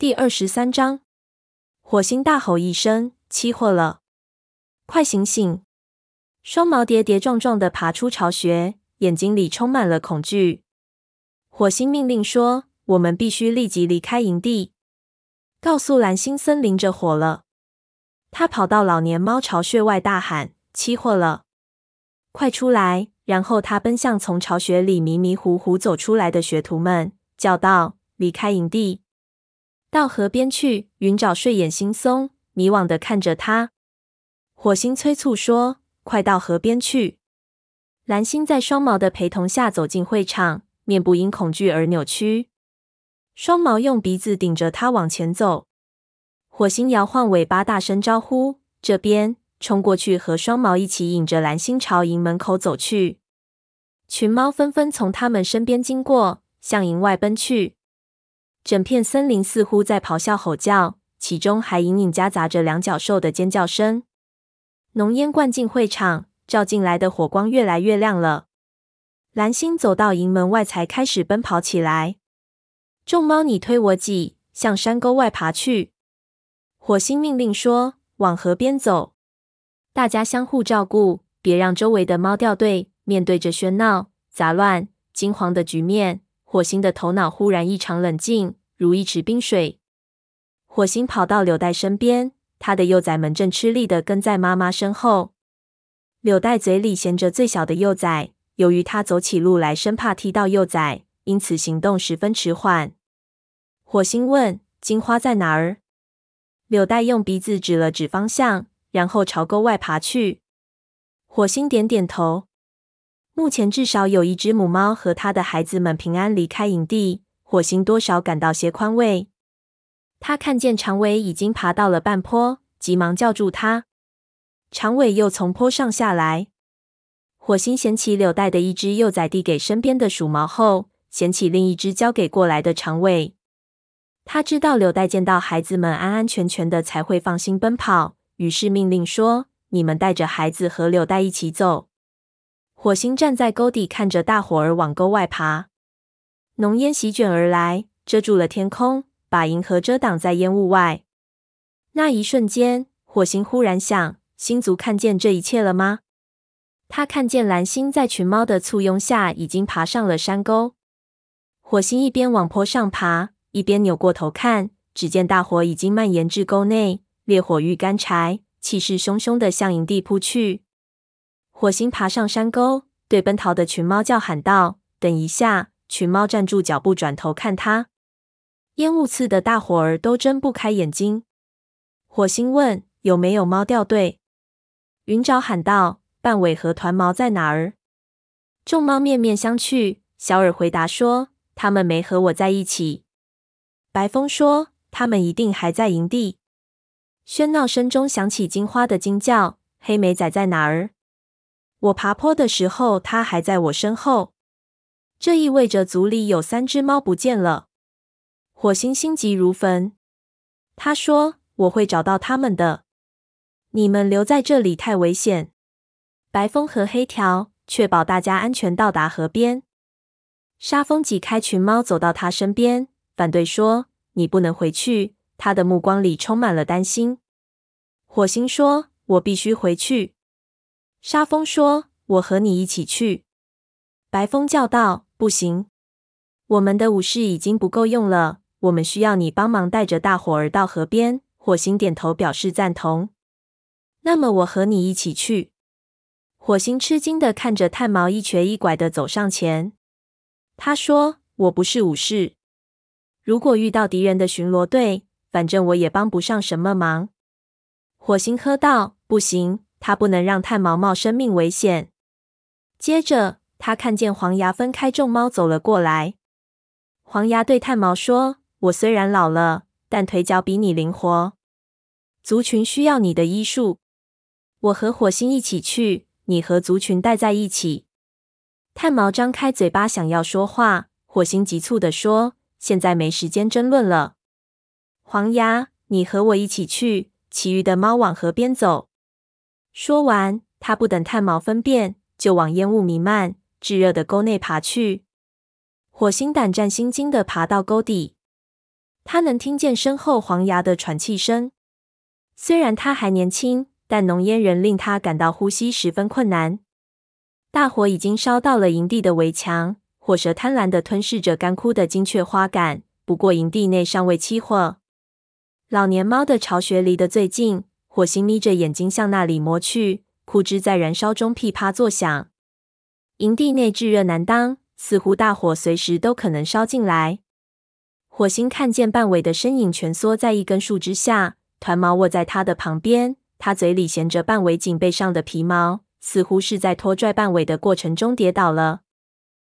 第二十三章，火星大吼一声：“起火了！快醒醒！”双毛跌跌撞撞地爬出巢穴，眼睛里充满了恐惧。火星命令说：“我们必须立即离开营地，告诉蓝星森林着火了。”他跑到老年猫巢穴外大喊：“起火了！快出来！”然后他奔向从巢穴里迷迷糊糊走出来的学徒们，叫道：“离开营地！”到河边去！云沼睡眼惺忪，迷惘的看着他。火星催促说：“快到河边去！”蓝星在双毛的陪同下走进会场，面部因恐惧而扭曲。双毛用鼻子顶着他往前走。火星摇晃尾巴，大声招呼：“这边！”冲过去和双毛一起引着蓝星朝营门口走去。群猫纷纷从他们身边经过，向营外奔去。整片森林似乎在咆哮吼叫，其中还隐隐夹杂着两脚兽的尖叫声。浓烟灌进会场，照进来的火光越来越亮了。蓝星走到营门外，才开始奔跑起来。众猫你推我挤，向山沟外爬去。火星命令说：“往河边走，大家相互照顾，别让周围的猫掉队。”面对着喧闹、杂乱、惊慌的局面。火星的头脑忽然异常冷静，如一池冰水。火星跑到柳带身边，他的幼崽们正吃力地跟在妈妈身后。柳带嘴里衔着最小的幼崽，由于他走起路来生怕踢到幼崽，因此行动十分迟缓。火星问：“金花在哪儿？”柳带用鼻子指了指方向，然后朝沟外爬去。火星点点头。目前至少有一只母猫和它的孩子们平安离开营地，火星多少感到些宽慰。他看见长尾已经爬到了半坡，急忙叫住它。长尾又从坡上下来。火星捡起柳带的一只幼崽递给身边的鼠毛后，捡起另一只交给过来的长尾。他知道柳带见到孩子们安安全全的才会放心奔跑，于是命令说：“你们带着孩子和柳带一起走。”火星站在沟底，看着大伙儿往沟外爬。浓烟席卷而来，遮住了天空，把银河遮挡在烟雾外。那一瞬间，火星忽然想：星族看见这一切了吗？他看见蓝星在群猫的簇拥下，已经爬上了山沟。火星一边往坡上爬，一边扭过头看，只见大火已经蔓延至沟内，烈火欲干柴，气势汹汹地向营地扑去。火星爬上山沟，对奔逃的群猫叫喊道：“等一下！”群猫站住脚步，转头看他。烟雾刺得大伙儿都睁不开眼睛。火星问：“有没有猫掉队？”云沼喊道：“半尾和团毛在哪儿？”众猫面面相觑。小耳回答说：“他们没和我在一起。”白风说：“他们一定还在营地。”喧闹声中响起金花的惊叫：“黑莓仔在哪儿？”我爬坡的时候，它还在我身后。这意味着组里有三只猫不见了。火星心急如焚，他说：“我会找到他们的。你们留在这里太危险。”白风和黑条确保大家安全到达河边。沙风挤开群猫，走到他身边，反对说：“你不能回去。”他的目光里充满了担心。火星说：“我必须回去。”沙风说：“我和你一起去。”白风叫道：“不行，我们的武士已经不够用了，我们需要你帮忙带着大伙儿到河边。”火星点头表示赞同。那么我和你一起去。火星吃惊地看着炭毛一瘸一拐地走上前。他说：“我不是武士，如果遇到敌人的巡逻队，反正我也帮不上什么忙。”火星喝道：“不行。”他不能让炭毛冒生命危险。接着，他看见黄牙分开众猫走了过来。黄牙对炭毛说：“我虽然老了，但腿脚比你灵活。族群需要你的医术。我和火星一起去，你和族群待在一起。”炭毛张开嘴巴想要说话，火星急促地说：“现在没时间争论了。黄牙，你和我一起去，其余的猫往河边走。”说完，他不等炭毛分辨，就往烟雾弥漫、炙热的沟内爬去。火星胆战心惊地爬到沟底，他能听见身后黄牙的喘气声。虽然他还年轻，但浓烟仍令他感到呼吸十分困难。大火已经烧到了营地的围墙，火舌贪婪地吞噬着干枯的金雀花杆。不过营地内尚未起火。老年猫的巢穴离得最近，火星眯着眼睛向那里摸去，枯枝在燃烧中噼啪作响。营地内炙热难当，似乎大火随时都可能烧进来。火星看见半尾的身影蜷缩在一根树枝下，团毛卧在他的旁边，他嘴里衔着半尾颈背上的皮毛。似乎是在拖拽半尾的过程中跌倒了。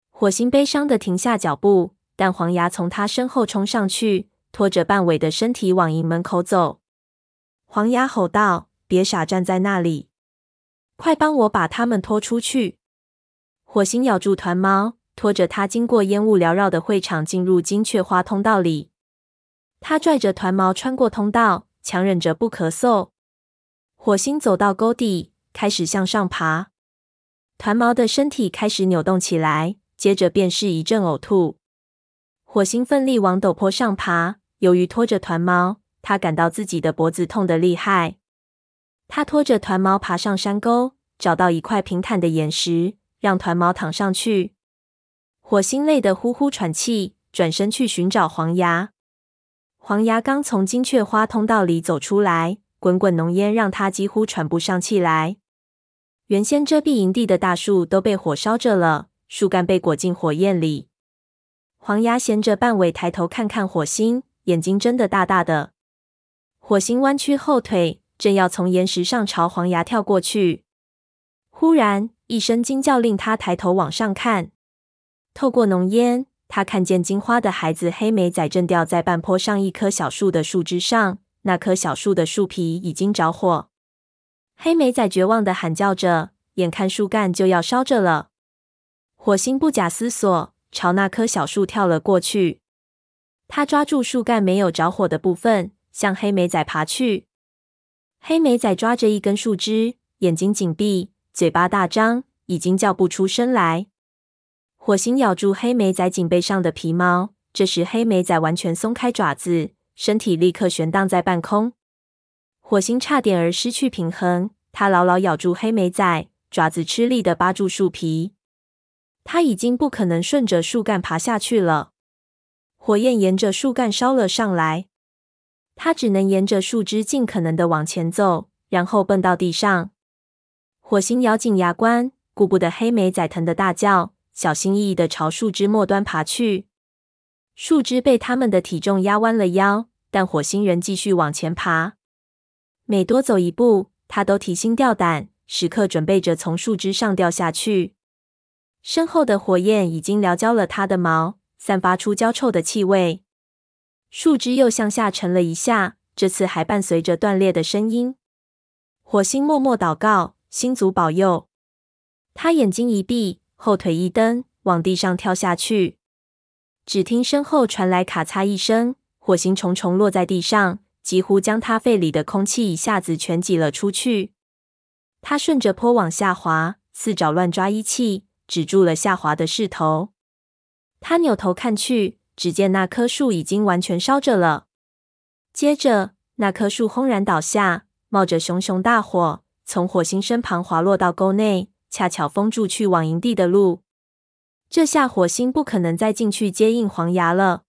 火星悲伤的停下脚步，但黄牙从他身后冲上去，拖着半尾的身体往营门口走。黄牙吼道：“别傻站在那里，快帮我把他们拖出去！”火星咬住团毛，拖着他经过烟雾缭绕的会场，进入金雀花通道里。他拽着团毛穿过通道，强忍着不咳嗽。火星走到沟底。开始向上爬，团毛的身体开始扭动起来，接着便是一阵呕吐。火星奋力往陡坡上爬，由于拖着团毛，他感到自己的脖子痛得厉害。他拖着团毛爬上山沟，找到一块平坦的岩石，让团毛躺上去。火星累得呼呼喘气，转身去寻找黄牙。黄牙刚从金雀花通道里走出来。滚滚浓烟让他几乎喘不上气来。原先遮蔽营地的大树都被火烧着了，树干被裹进火焰里。黄牙衔着半尾抬头看看火星，眼睛睁得大大的。火星弯曲后腿，正要从岩石上朝黄牙跳过去，忽然一声惊叫令他抬头往上看。透过浓烟，他看见金花的孩子黑莓仔正吊在半坡上一棵小树的树枝上。那棵小树的树皮已经着火，黑莓仔绝望地喊叫着，眼看树干就要烧着了。火星不假思索朝那棵小树跳了过去，他抓住树干没有着火的部分，向黑莓仔爬去。黑莓仔抓着一根树枝，眼睛紧闭，嘴巴大张，已经叫不出声来。火星咬住黑莓仔颈背上的皮毛，这时黑莓仔完全松开爪子。身体立刻悬荡在半空，火星差点儿失去平衡。他牢牢咬住黑莓仔，爪子吃力地扒住树皮。他已经不可能顺着树干爬下去了。火焰沿着树干烧了上来，他只能沿着树枝尽可能地往前走，然后蹦到地上。火星咬紧牙关，顾不得黑莓仔疼得大叫，小心翼翼地朝树枝末端爬去。树枝被他们的体重压弯了腰，但火星人继续往前爬。每多走一步，他都提心吊胆，时刻准备着从树枝上掉下去。身后的火焰已经燎焦了他的毛，散发出焦臭的气味。树枝又向下沉了一下，这次还伴随着断裂的声音。火星默默祷告，星族保佑。他眼睛一闭，后腿一蹬，往地上跳下去。只听身后传来咔嚓一声，火星重重落在地上，几乎将他肺里的空气一下子全挤了出去。他顺着坡往下滑，四爪乱抓一气，止住了下滑的势头。他扭头看去，只见那棵树已经完全烧着了。接着，那棵树轰然倒下，冒着熊熊大火，从火星身旁滑落到沟内，恰巧封住去往营地的路。这下火星不可能再进去接应黄牙了。